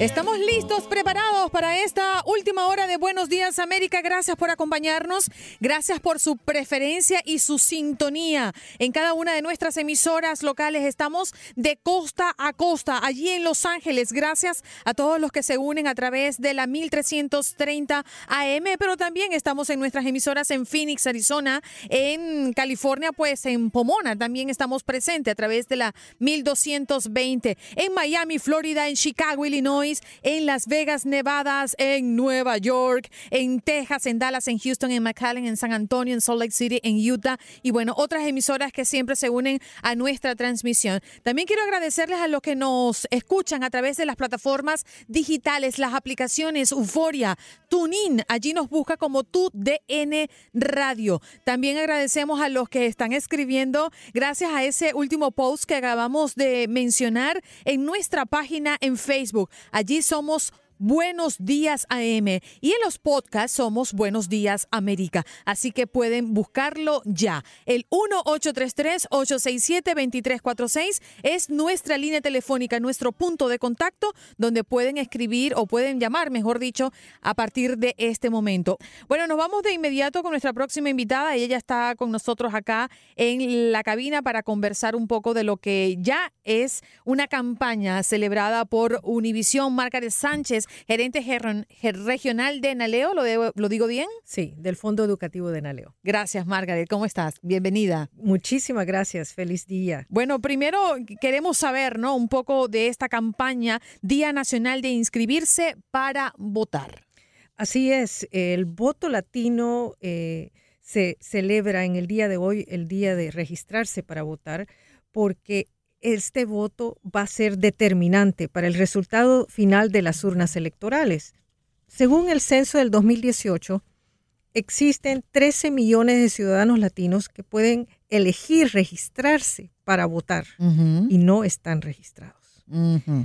Estamos listos, preparados para esta última hora de Buenos Días América. Gracias por acompañarnos, gracias por su preferencia y su sintonía. En cada una de nuestras emisoras locales estamos de costa a costa, allí en Los Ángeles. Gracias a todos los que se unen a través de la 1330 AM, pero también estamos en nuestras emisoras en Phoenix, Arizona, en California, pues en Pomona también estamos presentes a través de la 1220, en Miami, Florida, en Chicago, Illinois en Las Vegas, Nevada, en Nueva York, en Texas, en Dallas, en Houston, en McAllen, en San Antonio, en Salt Lake City, en Utah y bueno, otras emisoras que siempre se unen a nuestra transmisión. También quiero agradecerles a los que nos escuchan a través de las plataformas digitales, las aplicaciones Euforia, TuneIn, allí nos busca como tu DN Radio. También agradecemos a los que están escribiendo gracias a ese último post que acabamos de mencionar en nuestra página en Facebook. Allí somos Buenos Días AM y en los podcasts somos Buenos Días América. Así que pueden buscarlo ya. El 1-833-867-2346 es nuestra línea telefónica, nuestro punto de contacto donde pueden escribir o pueden llamar, mejor dicho, a partir de este momento. Bueno, nos vamos de inmediato con nuestra próxima invitada. Ella está con nosotros acá en la cabina para conversar un poco de lo que ya es una campaña celebrada por Univisión. Margaret Sánchez gerente regional de Naleo, ¿lo, ¿lo digo bien? Sí, del Fondo Educativo de Naleo. Gracias, Margaret. ¿Cómo estás? Bienvenida. Muchísimas gracias. Feliz día. Bueno, primero queremos saber, ¿no? Un poco de esta campaña Día Nacional de Inscribirse para Votar. Así es, el voto latino eh, se celebra en el día de hoy, el día de registrarse para votar, porque este voto va a ser determinante para el resultado final de las urnas electorales. Según el censo del 2018, existen 13 millones de ciudadanos latinos que pueden elegir registrarse para votar y no están registrados.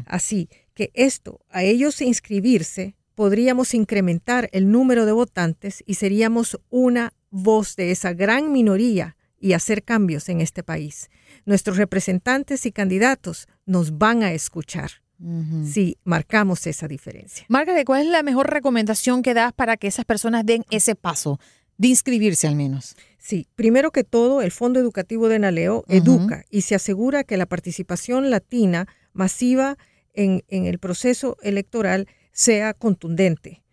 Así que esto, a ellos inscribirse, podríamos incrementar el número de votantes y seríamos una voz de esa gran minoría y hacer cambios en este país nuestros representantes y candidatos nos van a escuchar. si marcamos esa diferencia. Margaret, ¿cuál es la mejor recomendación que das para que esas personas den ese paso de inscribirse al menos? Sí, primero que todo, el Fondo Educativo de Naleo educa y se asegura que la participación latina masiva en, en el proceso electoral sea contundente.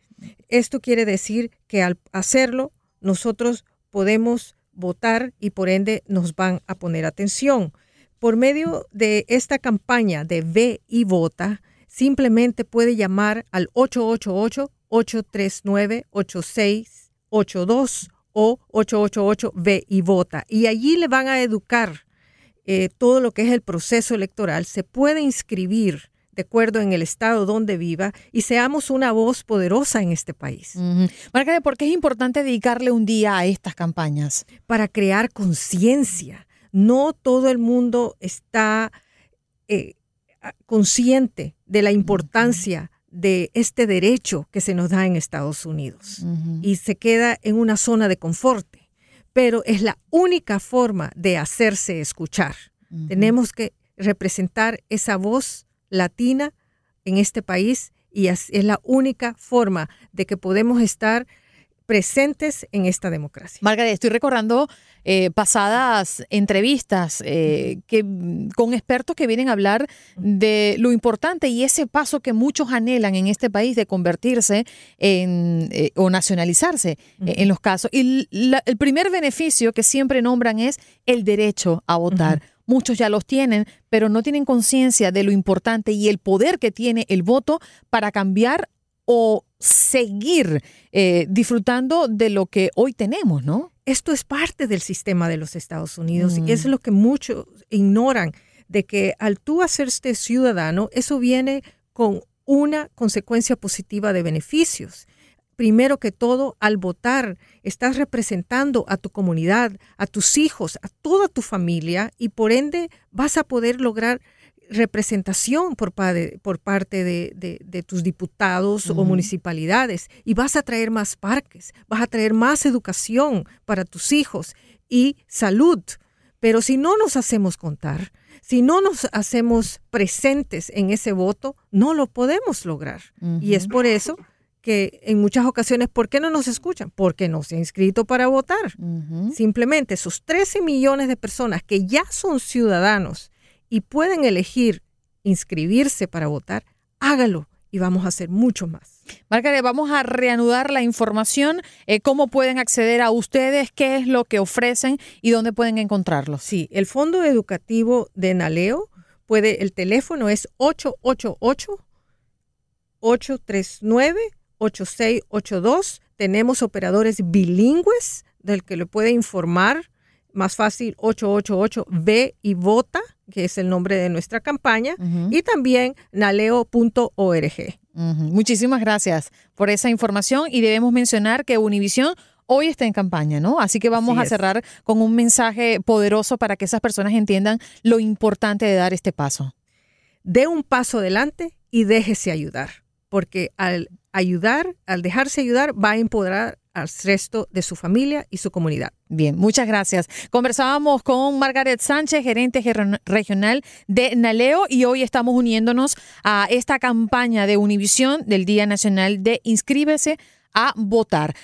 Esto quiere decir que al hacerlo, nosotros podemos votar y por ende nos van a poner atención. Por medio de esta campaña de Ve y Vota, simplemente puede llamar al 888-839-8682 o 888 Ve y Vota. Y allí le van a educar eh, todo lo que es el proceso electoral. Se puede inscribir de acuerdo en el estado donde viva y seamos una voz poderosa en este país. Uh ¿por qué es importante dedicarle un día a estas campañas? Para crear conciencia. No todo el mundo está eh, consciente de la importancia de este derecho que se nos da en Estados Unidos y se queda en una zona de confort. Pero es la única forma de hacerse escuchar. Tenemos que representar esa voz latina en este país y es, la única forma de que podemos estar presentes en esta democracia. Margarita, estoy recordando eh, pasadas entrevistas eh, que, con expertos que vienen a hablar de lo importante y ese paso que muchos anhelan en este país de convertirse en, eh, o nacionalizarse en los casos. Y el primer beneficio que siempre nombran es el derecho a votar. Muchos ya los tienen, pero no tienen conciencia de lo importante y el poder que tiene el voto para cambiar o seguir eh, disfrutando de lo que hoy tenemos, ¿no? Esto es parte del sistema de los Estados Unidos y es mm. lo que muchos ignoran, de que al tú hacerte ciudadano, eso viene con una consecuencia positiva de beneficios primero que todo, al votar, estás representando a tu comunidad, a tus hijos, a toda tu familia y por ende vas a poder lograr representación por, por parte de, tus diputados o municipalidades y vas a traer más parques, vas a traer más educación para tus hijos y salud. Pero si no nos hacemos contar, Si no nos hacemos presentes en ese voto, no lo podemos lograr. Y es por eso que en muchas ocasiones, ¿por qué no nos escuchan? Porque no se han inscrito para votar. Simplemente esos 13 millones de personas que ya son ciudadanos y pueden elegir inscribirse para votar, hágalo y vamos a hacer mucho más. Margaret, vamos a reanudar la información, eh, cómo pueden acceder a ustedes, qué es lo que ofrecen y dónde pueden encontrarlo. Sí, el Fondo Educativo de Naleo puede, el teléfono es 888 839 8682. Tenemos operadores bilingües del que le puede informar más fácil 888 ve y vota, que es el nombre de nuestra campaña, y también naleo.org. Muchísimas gracias por esa información y debemos mencionar que Univisión hoy está en campaña, ¿no? Así que vamos a cerrar con un mensaje poderoso para que esas personas entiendan lo importante de dar este paso. Dé un paso adelante y déjese ayudar, porque al ayudar, al dejarse ayudar, va a empoderar al resto de su familia y su comunidad. Bien, muchas gracias. Conversábamos con Margaret Sánchez, gerente regional de Naleo, y hoy estamos uniéndonos a esta campaña de Univisión del Día Nacional de Inscríbese a votar.